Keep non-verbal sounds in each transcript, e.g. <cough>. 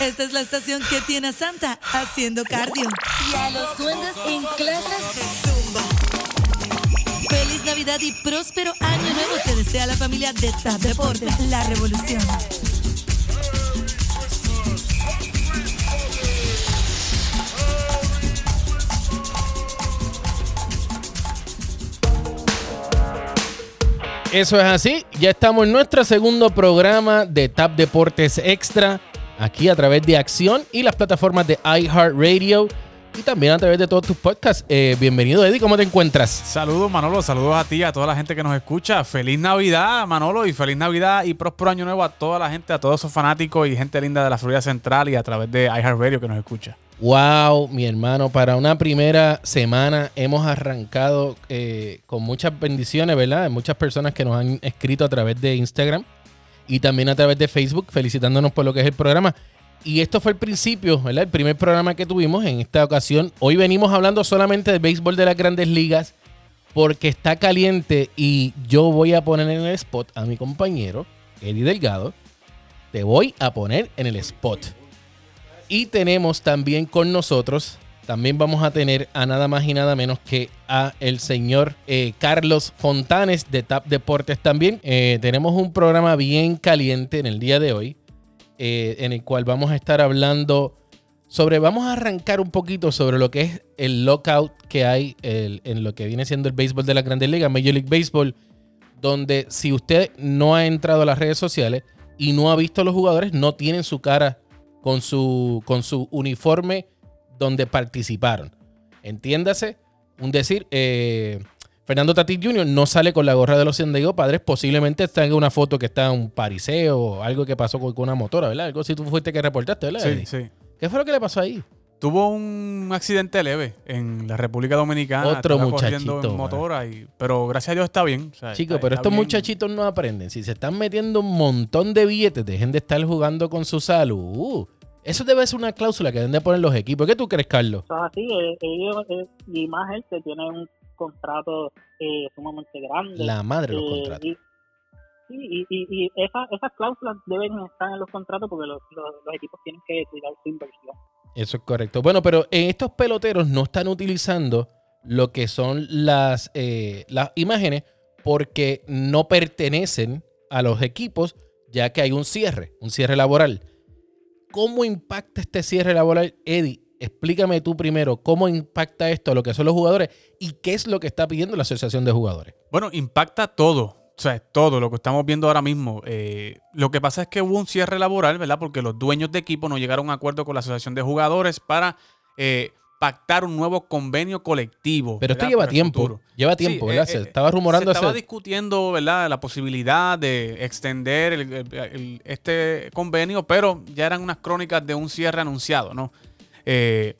Esta es la estación que tiene a Santa haciendo cardio. Y a los duendes en clases de zumba. Feliz Navidad y próspero año nuevo te desea la familia de TAP Deportes, la revolución. Eso es así. Ya estamos en nuestro segundo programa de TAP Deportes Extra, aquí a través de Acción y las plataformas de iHeartRadio y también a través de todos tus podcasts. Eh, bienvenido, Eddie. ¿Cómo te encuentras? Saludos, Manolo. Saludos a ti, a toda la gente que nos escucha. Feliz Navidad, Manolo, y feliz Navidad y próspero año nuevo a toda la gente, a todos esos fanáticos y gente linda de la Florida Central y a través de iHeartRadio que nos escucha. Wow, mi hermano, para una primera semana hemos arrancado eh, con muchas bendiciones, ¿verdad? Muchas personas que nos han escrito a través de Instagram y también a través de Facebook felicitándonos por lo que es el programa. Y esto fue el principio, ¿verdad? El primer programa que tuvimos en esta ocasión. Hoy venimos hablando solamente del béisbol de las grandes ligas porque está caliente y yo voy a poner en el spot a mi compañero, Eddie Delgado. Te voy a poner en el spot. Y tenemos también con nosotros, también vamos a tener a nada más y nada menos que a el señor eh, Carlos Fontanes de TAP Deportes también. Eh, tenemos un programa bien caliente en el día de hoy, eh, en el cual vamos a estar hablando sobre, vamos a arrancar un poquito sobre lo que es el lockout que hay en lo que viene siendo el béisbol de la Grandes Ligas, Major League Baseball, donde si usted no ha entrado a las redes sociales y no ha visto a los jugadores, no tienen su cara con su, con su uniforme donde participaron. Entiéndase, un decir, eh, Fernando Tatis Jr. no sale con la gorra de los San Diego Padres, posiblemente está en una foto que está en un pariseo o algo que pasó con, una motora, ¿verdad? Algo si tú fuiste que reportaste, ¿verdad? Sí, sí. ¿Qué fue lo que le pasó ahí? Tuvo un accidente leve en la República Dominicana. Otro muchachito. En motora y, pero gracias a Dios está bien. Chicos, pero estos muchachitos no aprenden. Si se están metiendo un montón de billetes, dejen de estar jugando con su salud. Eso debe ser una cláusula que deben de poner los equipos. ¿Qué tú crees, Carlos? Eso es así. Eh, ellos, eh, y más él que tiene un contrato eh, sumamente grande. La madre de los contratos. Y, y, y, esas cláusulas deben estar en los contratos porque los, equipos tienen que cuidar su inversión. Eso es correcto. Bueno, pero estos peloteros no están utilizando lo que son las, las imágenes porque no pertenecen a los equipos ya que hay un cierre, un cierre laboral. ¿Cómo impacta este cierre laboral, Eddie? Explícame tú primero cómo impacta esto a lo que son los jugadores y qué es lo que está pidiendo la Asociación de Jugadores. Bueno, impacta todo. O sea, todo lo que estamos viendo ahora mismo. Eh, lo que pasa es que hubo un cierre laboral, ¿verdad? Porque los dueños de equipo no llegaron a un acuerdo con la Asociación de Jugadores para eh, pactar un nuevo convenio colectivo. Pero esto lleva tiempo. Lleva tiempo, ¿verdad? Eh, se estaba rumorando. Se estaba discutiendo, ¿verdad? La posibilidad de extender este convenio, pero ya eran unas crónicas de un cierre anunciado, ¿no? Eh,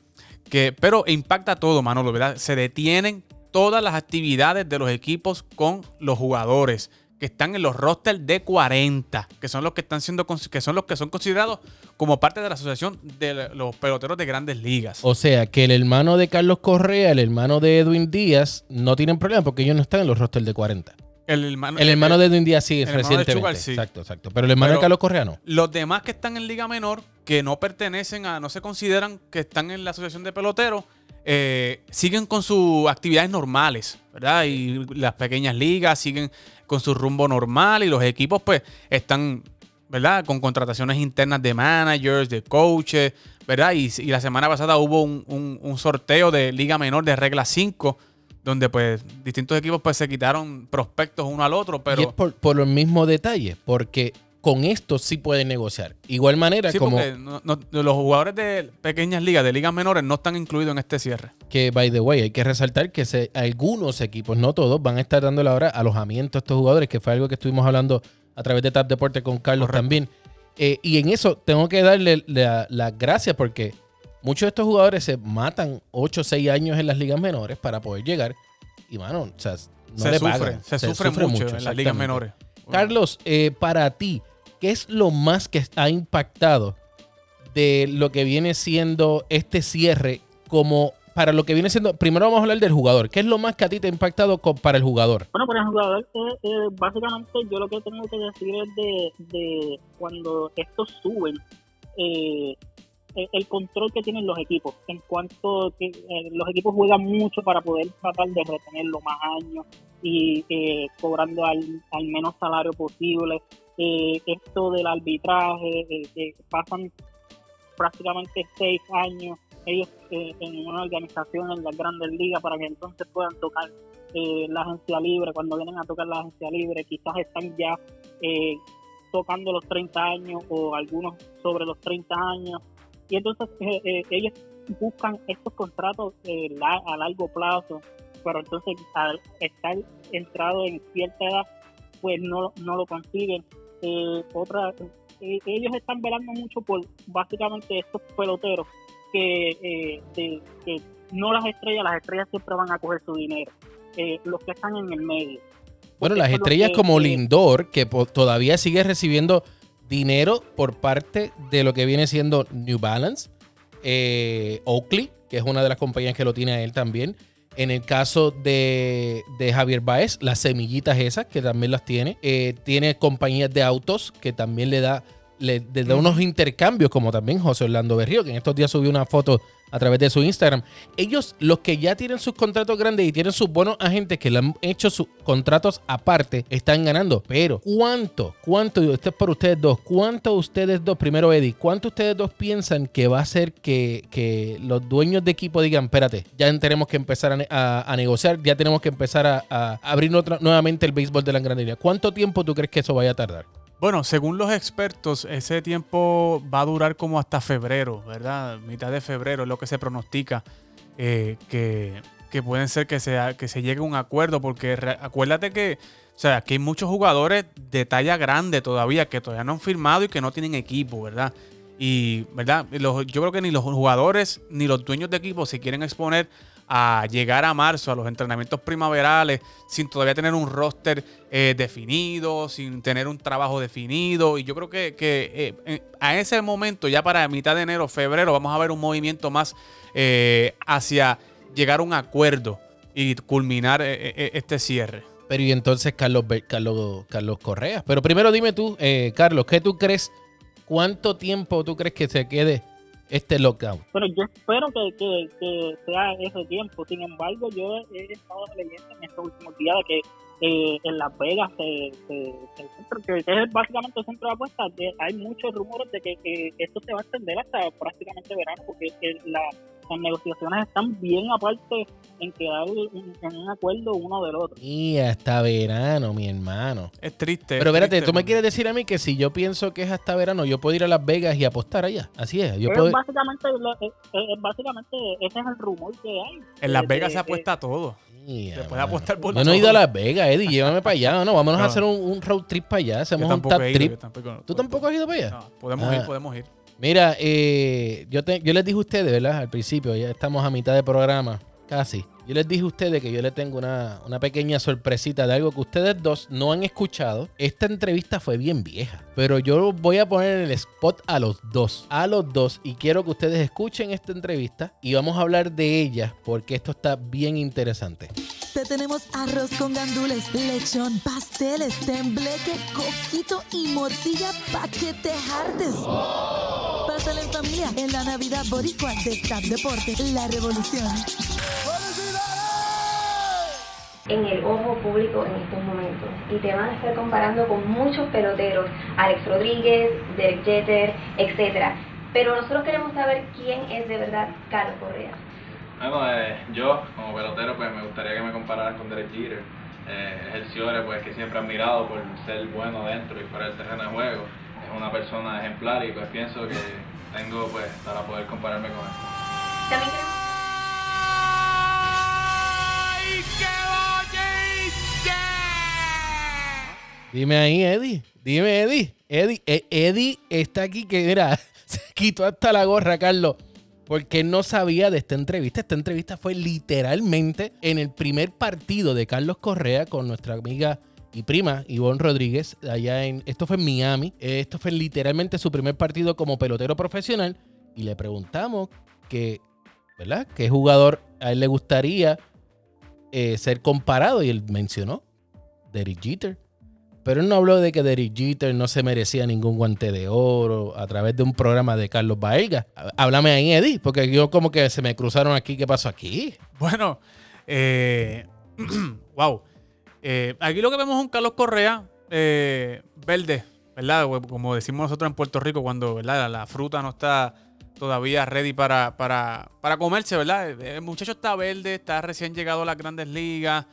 que, pero impacta todo, Manolo, ¿verdad? Se detienen todas las actividades de los equipos con los jugadores que están en los rosters de 40, que son los que están siendo que son los que son considerados como parte de la asociación de los peloteros de grandes ligas. O sea, que el hermano de Carlos Correa, el hermano de Edwin Díaz no tienen problema porque ellos no están en los rosters de 40. El hermano, el hermano de Edwin Díaz sí, recientemente. sí. Exacto, exacto. Pero el hermano de Carlos Correa no. Los demás que están en Liga Menor, que no pertenecen a, no se consideran que están en la asociación de peloteros, eh, siguen con sus actividades normales, ¿verdad? Y las pequeñas ligas siguen con su rumbo normal y los equipos pues están, ¿verdad? Con contrataciones internas de managers, de coaches, ¿verdad? Y, la semana pasada hubo un, sorteo de Liga Menor de regla 5 donde pues distintos equipos pues se quitaron prospectos uno al otro, pero... Y es por, los mismos detalles, porque con esto sí pueden negociar. Igual manera sí, como... los jugadores de pequeñas ligas, de ligas menores, no están incluidos en este cierre. Que, by the way, hay que resaltar que se, algunos equipos, no todos, van a estar dando ahora alojamiento a estos jugadores, que fue algo que estuvimos hablando a través de TAP Deporte con Carlos también. Eh, y en eso tengo que darle las la gracias porque muchos de estos jugadores se matan 8 o 6 años en las ligas menores para poder llegar. Y, mano, o sea, no se le sufre, Se, sufre, mucho, en las ligas menores. Carlos, eh, para ti, ¿qué es lo más que ha impactado de lo que viene siendo este cierre como para lo que viene siendo, primero vamos a hablar del jugador. ¿Qué es lo más que a ti te ha impactado para el jugador? Bueno, para el jugador, eh, eh, básicamente yo lo que tengo que decir es de, cuando estos suben eh, el control que tienen los equipos. En cuanto que eh, los equipos juegan mucho para poder tratar de retenerlo más años y eh, cobrando al, al, menos salario posible. Eh, esto del arbitraje, que pasan prácticamente seis años ellos en una organización en las grandes ligas para que entonces puedan tocar la agencia libre. Cuando vienen a tocar la agencia libre, quizás están ya tocando los 30 años o algunos sobre los 30 años y entonces eh, eh, ellos buscan estos contratos eh, a largo plazo, pero entonces al estar entrado en cierta edad, pues no, no lo consiguen. otra, ellos están velando mucho por básicamente estos peloteros que, que no las estrellas, las estrellas siempre van a coger su dinero, los que están en el medio. Bueno, las estrellas como Lindor, que todavía sigue recibiendo dinero por parte de lo que viene siendo New Balance, eh, Oakley, que es una de las compañías que lo tiene a él también. En el caso de, Javier Baez, las semillitas esas, que también las tiene. Eh, tiene compañías de autos que también le da, le, unos intercambios, como también José Orlando Berrío, que en estos días subió una foto a través de su Instagram. Ellos, los que ya tienen sus contratos grandes y tienen sus buenos agentes que le han hecho sus contratos aparte, están ganando. Pero, ¿cuánto? ¿Cuánto? Esto es para ustedes dos. ¿Cuánto ustedes dos, primero Eddie, cuánto ustedes dos piensan que va a ser que, los dueños de equipo digan, espérate, ya tenemos que empezar a, negociar, ya tenemos que empezar a, abrir nuevamente el béisbol de la Gran ¿Cuánto tiempo tú crees que eso vaya a tardar? Bueno, según los expertos, ese tiempo va a durar como hasta febrero, ¿verdad? Mitad de febrero es lo que se pronostica eh, que, que pueden ser que, sea, que se llegue a un acuerdo, porque acuérdate que, o sea, que hay muchos jugadores de talla grande todavía que todavía no han firmado y que no tienen equipo, ¿verdad? Y, ¿verdad? yo creo que ni los jugadores ni los dueños de equipo se quieren exponer a llegar a marzo, a los entrenamientos primaverales, sin todavía tener un roster eh, definido, sin tener un trabajo definido. Y yo creo que, eh, a ese momento, ya para mitad de enero, febrero, vamos a ver un movimiento más eh, hacia llegar a un acuerdo y culminar este cierre. Pero y entonces Carlos, Carlos, Carlos Correa. Pero primero dime tú, Carlos, ¿qué tú crees? ¿Cuánto tiempo tú crees que se quede este lockout. Pero yo espero que, que, sea ese tiempo. Sin embargo, yo he estado leyendo en estos últimos días que eh, en Las Vegas, eh, eh, el que es básicamente el centro de apuestas, hay muchos rumores de que, esto se va a extender hasta prácticamente verano, porque la, las negociaciones están bien aparte en quedar en un acuerdo uno del otro. Y hasta verano, mi hermano. Es triste. Pero espérate, tú me quieres decir a mí que si yo pienso que es hasta verano, yo puedo ir a Las Vegas y apostar allá. Así es. Yo puedo... básicamente, básicamente ese es el rumor que hay. En Las Vegas se apuesta todo. Se puede apostar por Yo no he ido a Las Vegas, Eddie. Llévame para allá. No, vámonos a hacer un, road trip para allá. Hacemos un tap trip. ¿Tú tampoco has ido para allá? No, podemos ir, ah. podemos ir. Mira, eh, yo, les dije a ustedes, ¿verdad? Al principio, ya estamos a mitad de programa, casi. Yo les dije a ustedes que yo les tengo una, una, pequeña sorpresita de algo que ustedes dos no han escuchado. Esta entrevista fue bien vieja, pero yo voy a poner en el spot a los dos. A los dos. Y quiero que ustedes escuchen esta entrevista y vamos a hablar de ella porque esto está bien interesante. Te tenemos arroz con gandules, lechón, pasteles, tembleque, coquito y morcilla pa' que te hartes. Pásale en familia en la Navidad Boricua de TAP Deporte, la revolución. En el ojo público en estos momentos y te van a estar comparando con muchos peloteros, Alex Rodríguez, Derek Jeter, etc. Pero nosotros queremos saber quién es de verdad Carlos Correa. Bueno, eh, yo como pelotero pues me gustaría que me compararan con Derek Jeter. Eh, es el Ciore pues que siempre he admirado por ser bueno dentro y fuera del terreno de juego. Es una persona ejemplar y pues pienso que tengo pues para poder compararme con él. También Dime ahí, Eddie. Dime, Eddie. Eddie, eh, Eddie está aquí que, mira, <laughs> se quitó hasta la gorra, Carlos porque no sabía de esta entrevista. Esta entrevista fue literalmente en el primer partido de Carlos Correa con nuestra amiga y prima Ivonne Rodríguez, allá en, esto fue en Miami. Esto fue literalmente su primer partido como pelotero profesional y le preguntamos que, ¿verdad? ¿Qué jugador a él le gustaría eh, ser comparado? Y él mencionó Derek Jeter. Pero él no habló de que Derek Jeter no se merecía ningún guante de oro a través de un programa de Carlos Baelga. Háblame ahí, Eddie, porque yo como que se me cruzaron aquí. ¿Qué pasó aquí? Bueno, eh, <clears throat> wow. Eh, aquí lo que vemos es un Carlos Correa eh, verde, ¿verdad? Como decimos nosotros en Puerto Rico, cuando. La, fruta no está todavía ready para, para, para, comerse, ¿verdad? El muchacho está verde, está recién llegado a las grandes ligas,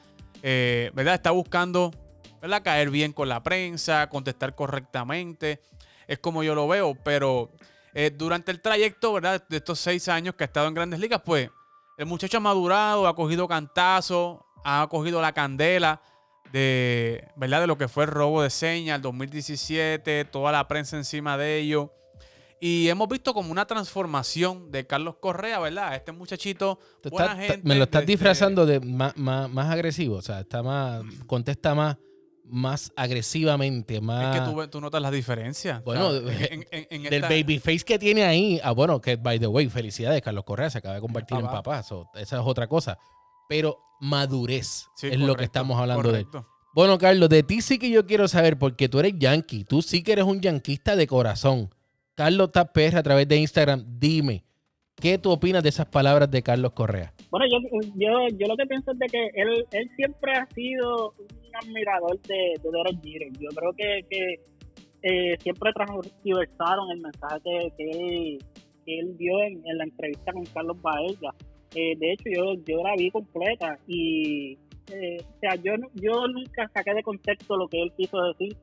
¿verdad? Está buscando, ¿verdad? Caer bien con la prensa, contestar correctamente. Es como yo lo veo, pero eh, durante el trayecto, ¿verdad? De estos seis años que ha estado en grandes ligas, pues el muchacho ha madurado, ha cogido cantazo, ha cogido la candela de, ¿verdad? de lo que fue el robo de señas, el 2017, toda la prensa encima de ello. Y hemos visto como una transformación de Carlos Correa, ¿verdad? Este muchachito, buena gente, me lo estás disfrazando de más, más, agresivo, o sea, está más, contesta más, más agresivamente, más... Es que tú, notas las diferencias. Bueno, del babyface que tiene ahí, ah, bueno, que by the way, felicidades, Carlos Correa se acaba de convertir en papá, esa es otra cosa. Pero madurez es lo que estamos hablando de. Bueno, Carlos, de ti sí que yo quiero saber, porque tú eres yankee, tú sí que eres un yanquista de corazón. Carlos Tapper, a través de Instagram, dime, ¿qué tú opinas de esas palabras de Carlos Correa? Bueno, yo, yo, yo lo que pienso es de que él, él siempre ha sido un admirador de, de Derek Jeter. Yo creo que, que eh, siempre transversaron el mensaje que, él, que él dio en, la entrevista con Carlos Baeza. Eh, de hecho, yo, yo la vi completa y, eh, o sea, yo, yo nunca saqué de contexto lo que él quiso decir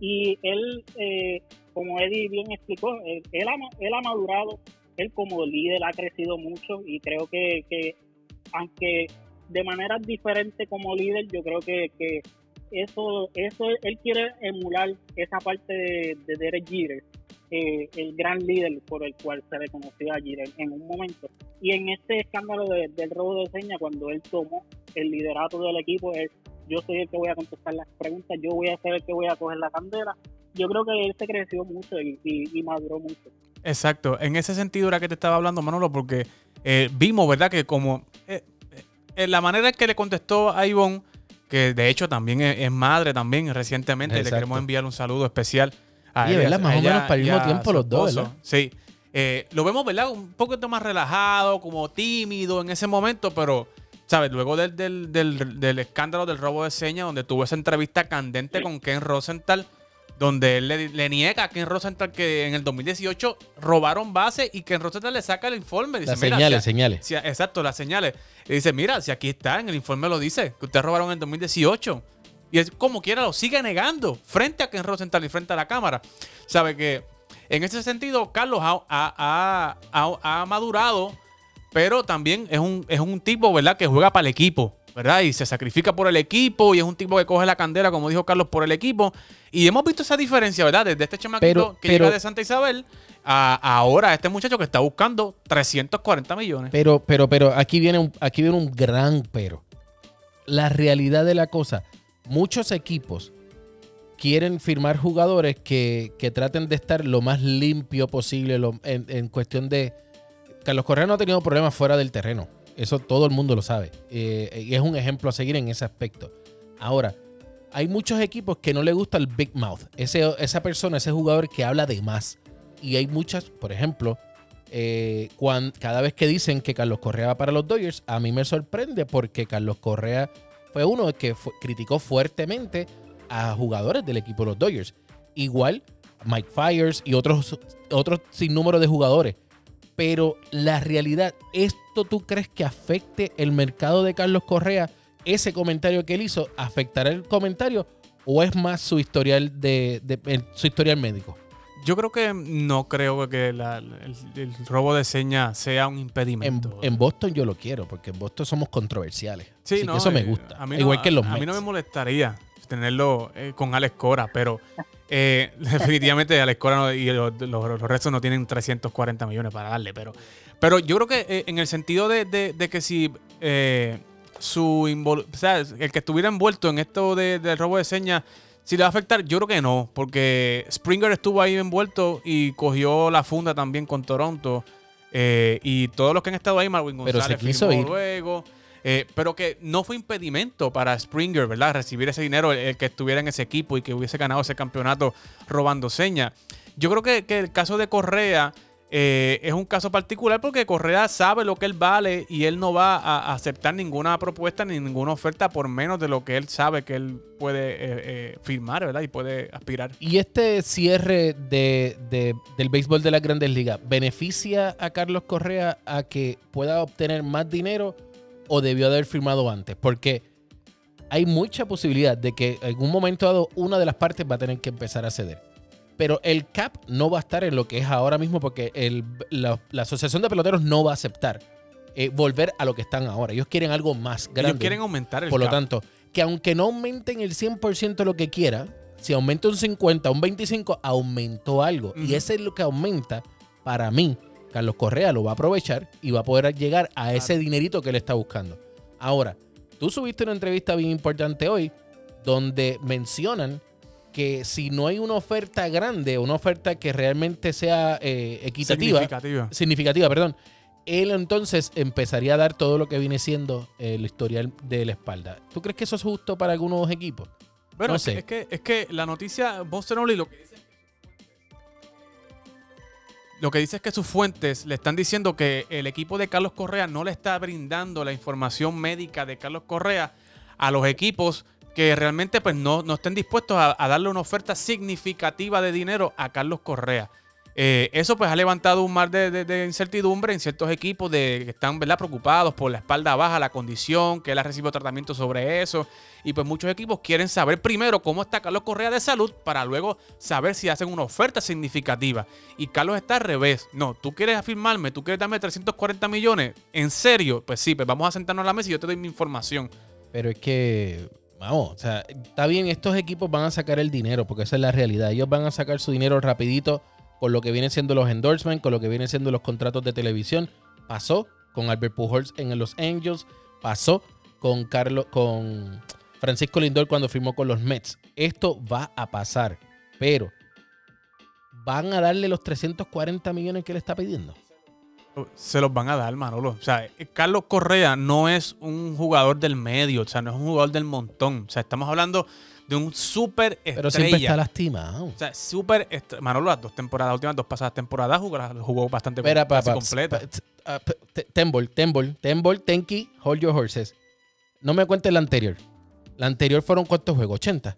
y él, eh, como Eddie bien explicó, él, ha, él ha madurado, él como líder ha crecido mucho y creo que, que aunque de manera diferente como líder, yo creo que, que eso, eso él quiere emular esa parte de, de Derek Jeter, eh, el gran líder por el cual se le conoció a Jeter en un momento. Y en este escándalo del robo de señas, cuando él tomó el liderato del equipo, es yo soy el que voy a contestar las preguntas, yo voy a ser el que voy a coger la candela. Yo creo que él se creció mucho y, maduró mucho. Exacto, en ese sentido era que te estaba hablando Manolo, porque eh, vimos, ¿verdad? Que como la manera en que le contestó a Ivonne, que de hecho también es, madre también recientemente, le queremos enviar un saludo especial a ella. Más o menos para el mismo tiempo los dos, ¿verdad? Sí. lo vemos, ¿verdad? Un poquito más relajado, como tímido en ese momento, pero ¿sabes? Luego del, del, escándalo del robo de señas, donde tuvo esa entrevista candente con Ken Rosenthal, donde él le, niega a Ken Rosenthal que en el 2018 robaron base y Ken Rosenthal le saca el informe. las señales, señales. exacto, las señales. Y dice, mira, si aquí está, en el informe lo dice, que ustedes robaron en el 2018. Y es como quiera, lo sigue negando frente a Ken Rosenthal y frente a la cámara. Sabe que en ese sentido, Carlos ha, ha madurado pero también es un, es un tipo, ¿verdad?, que juega para el equipo, ¿verdad? Y se sacrifica por el equipo y es un tipo que coge la candela, como dijo Carlos, por el equipo. Y hemos visto esa diferencia, ¿verdad? Desde este chamaquito que llega de Santa Isabel a ahora este muchacho que está buscando 340 millones. Pero, pero, pero, aquí viene un, aquí viene un gran pero. La realidad de la cosa, muchos equipos quieren firmar jugadores que, traten de estar lo más limpio posible en, en cuestión de Carlos Correa no ha tenido problemas fuera del terreno. Eso todo el mundo lo sabe. Eh, y es un ejemplo a seguir en ese aspecto. Ahora, hay muchos equipos que no le gusta el big mouth. Ese, esa persona, ese jugador que habla de más. Y hay muchas, por ejemplo, eh, cada vez que dicen que Carlos Correa va para los Dodgers, a mí me sorprende porque Carlos Correa fue uno que criticó fuertemente a jugadores del equipo de los Dodgers. Igual Mike Fires y otros, otros sin número de jugadores. Pero la realidad, ¿esto tú crees que afecte el mercado de Carlos Correa? ¿Ese comentario que él hizo afectará el comentario o es más su historial de, su historial médico? Yo creo que no creo que el, robo de señas sea un impedimento. En, Boston yo lo quiero, porque en Boston somos controversiales. Sí, eso me eh, gusta. Igual que los A mí no me molestaría tenerlo eh, con Alex Cora, pero eh, <laughs> definitivamente Alex Cora y los, restos no tienen 340 millones para darle, pero, pero yo creo que eh, en el sentido de, que si su o sea, el que estuviera envuelto en esto del robo de señas, si le va a afectar, yo creo que no, porque Springer estuvo ahí envuelto y cogió la funda también con Toronto. y todos los que han estado ahí, Marvin González, pero se quiso ir. luego. Eh, pero que no fue impedimento para Springer, ¿verdad? Recibir ese dinero, el, que estuviera en ese equipo y que hubiese ganado ese campeonato robando señas. Yo creo que, que el caso de Correa eh, es un caso particular porque Correa sabe lo que él vale y él no va a aceptar ninguna propuesta ni ninguna oferta por menos de lo que él sabe que él puede eh, eh, firmar, ¿verdad? Y puede aspirar. ¿Y este cierre de, del béisbol de las grandes ligas beneficia a Carlos Correa a que pueda obtener más dinero o debió haber firmado antes? Porque hay mucha posibilidad de que en un momento dado una de las partes va a tener que empezar a ceder. Pero el cap no va a estar en lo que es ahora mismo porque la, Asociación de Peloteros no va a aceptar eh, volver a lo que están ahora. Ellos quieren algo más grande. Ellos quieren aumentar el Por lo tanto, que aunque no aumenten el 100% lo que quiera, si aumenta un 50, un 25, aumentó algo. Y ese es lo que aumenta para mí. Carlos Correa lo va a aprovechar y va a poder llegar a ese dinerito que él está buscando. Ahora, tú subiste una entrevista bien importante hoy donde mencionan que si no hay una oferta grande, una oferta que realmente sea eh, equitativa, significativa. significativa, perdón, él entonces empezaría a dar todo lo que viene siendo el historial de la espalda. ¿Tú crees que eso es justo para algunos equipos? Bueno, no sé. es, que, es que la noticia, Boston Only lo que dice lo que dice es que sus fuentes le están diciendo que el equipo de Carlos Correa no le está brindando la información médica de Carlos Correa a los equipos que realmente pues, no, no estén dispuestos a, darle una oferta significativa de dinero a Carlos Correa. Eh, eso pues ha levantado un mar de, incertidumbre en ciertos equipos de, que están ¿verdad? preocupados por la espalda baja, la condición, que él ha recibido tratamiento sobre eso. Y pues muchos equipos quieren saber primero cómo está Carlos Correa de salud para luego saber si hacen una oferta significativa. Y Carlos está al revés. No, tú quieres afirmarme, tú quieres darme 340 millones. ¿En serio? Pues sí, pues vamos a sentarnos a la mesa y yo te doy mi información. Pero es que Vamos, o sea, está bien, estos equipos van a sacar el dinero, porque esa es la realidad. Ellos van a sacar su dinero rapidito con lo que vienen siendo los endorsements, con lo que vienen siendo los contratos de televisión. Pasó con Albert Pujols en Los Angels, pasó con Carlos, con Francisco Lindor cuando firmó con los Mets. Esto va a pasar, pero ¿van a darle los 340 millones que le está pidiendo? se los van a dar, Manolo. O sea, Carlos Correa no es un jugador del medio, o sea, no es un jugador del montón. O sea, estamos hablando de un súper estrella. Pero siempre está lastimado. O sea, súper Manolo, las dos temporadas, las últimas dos pasadas temporadas jugó, jugó bastante Espera, completa. Ah, Tembol, Tembol, Tembol, Tenki, hold your horses. No me cuentes la anterior. La anterior fueron cuántos juegos, 80.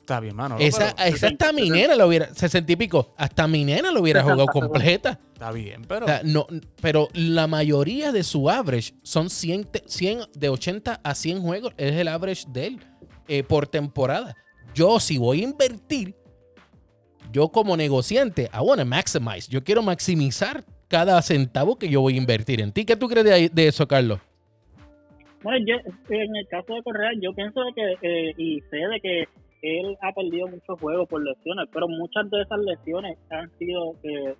Está bien, mano. Esa, esa hasta mi nena lo hubiera, 60 y pico, hasta mi nena lo hubiera jugado completa. Está bien, pero. no, pero la mayoría de su average son 100, 100, de 80 a 100 juegos. Es el average de él eh, por temporada. Yo, si voy a invertir, yo como negociante, I want to maximize. Yo quiero maximizar cada centavo que yo voy a invertir en ti. ¿Qué tú crees de, eso, Carlos? Bueno, yo, en el caso de Correa, yo pienso de que, eh, y sé de que él ha perdido muchos juegos por lesiones, pero muchas de esas lesiones han sido eh,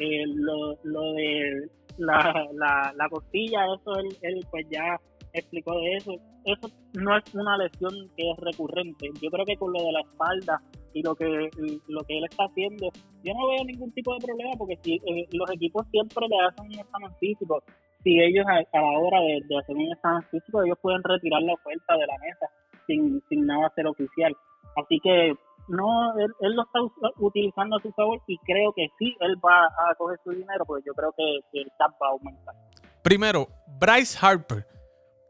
eh, lo, lo de la, la, la costilla, eso él pues ya explicó de eso. Eso no es una lesión que es recurrente. Yo creo que con lo de la espalda y lo que lo que él está haciendo, yo no veo ningún tipo de problema porque si eh, los equipos siempre le hacen un examen físico, si ellos a, la hora de, de, hacer un examen físico, ellos pueden retirar la oferta de la mesa sin, sin nada ser oficial. Así que no, él, lo está utilizando a su favor y creo que sí, él va a coger su dinero porque yo creo que, el TAP va a aumentar. Primero, Bryce Harper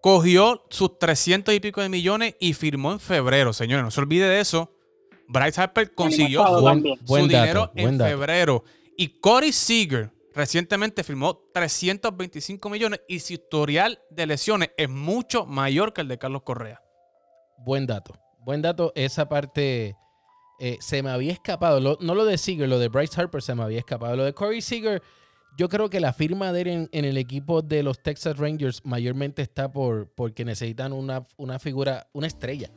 cogió sus 300 y pico de millones y firmó en febrero, señores, no se olvide de eso. Bryce Harper consiguió su, dinero en febrero. Y Corey Seager recientemente firmó 325 millones y su historial de lesiones es mucho mayor que el de Carlos Correa. Buen dato. Buen dato. Esa parte eh, se me había escapado. no lo de Seager, lo de Bryce Harper se me había escapado. Lo de Corey Seager, yo creo que la firma de él en, el equipo de los Texas Rangers mayormente está por porque necesitan una, una figura, una estrella.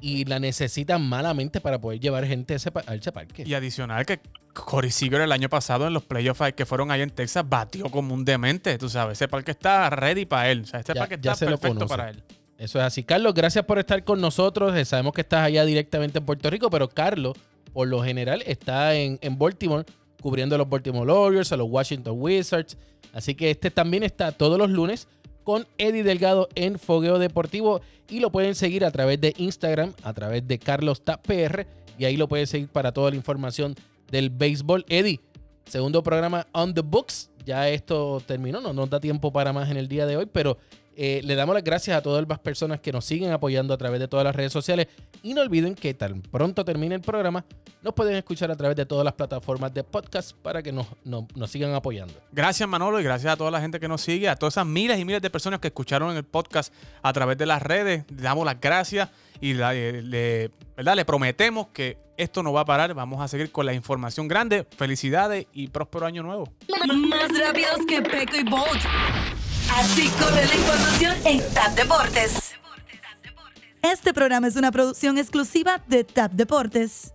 Y la necesitan malamente para poder llevar gente a ese, parque. Y adicional que Corey Seager el año pasado en los playoffs que fueron ahí en Texas batió como un demente. Tú sabes, ese parque está ready para él. O sea, este parque está perfecto para él. Eso es así. Carlos, gracias por estar con nosotros. Eh, sabemos que estás allá directamente en Puerto Rico, pero Carlos, por lo general, está en, Baltimore cubriendo a los Baltimore Warriors, a los Washington Wizards. Así que este también está todos los lunes con Eddie Delgado en Fogueo Deportivo y lo pueden seguir a través de Instagram, a través de Carlos PR y ahí lo pueden seguir para toda la información del béisbol. Eddie, segundo programa on the books. Ya esto terminó, no nos da tiempo para más en el día de hoy, pero eh, le damos las gracias a todas las personas que nos siguen apoyando a través de todas las redes sociales. Y no olviden que tan pronto termine el programa, nos pueden escuchar a través de todas las plataformas de podcast para que nos, nos sigan apoyando. Gracias Manolo y gracias a toda la gente que nos sigue, a todas esas miles y miles de personas que escucharon el podcast a través de las redes. Le damos las gracias y le, ¿verdad? le prometemos que esto no va a parar. Vamos a seguir con la información grande. Felicidades y próspero año nuevo. Más rápidos que Peco y Bolt. Así corre la información en TAP Deportes. Este programa es una producción exclusiva de TAP Deportes.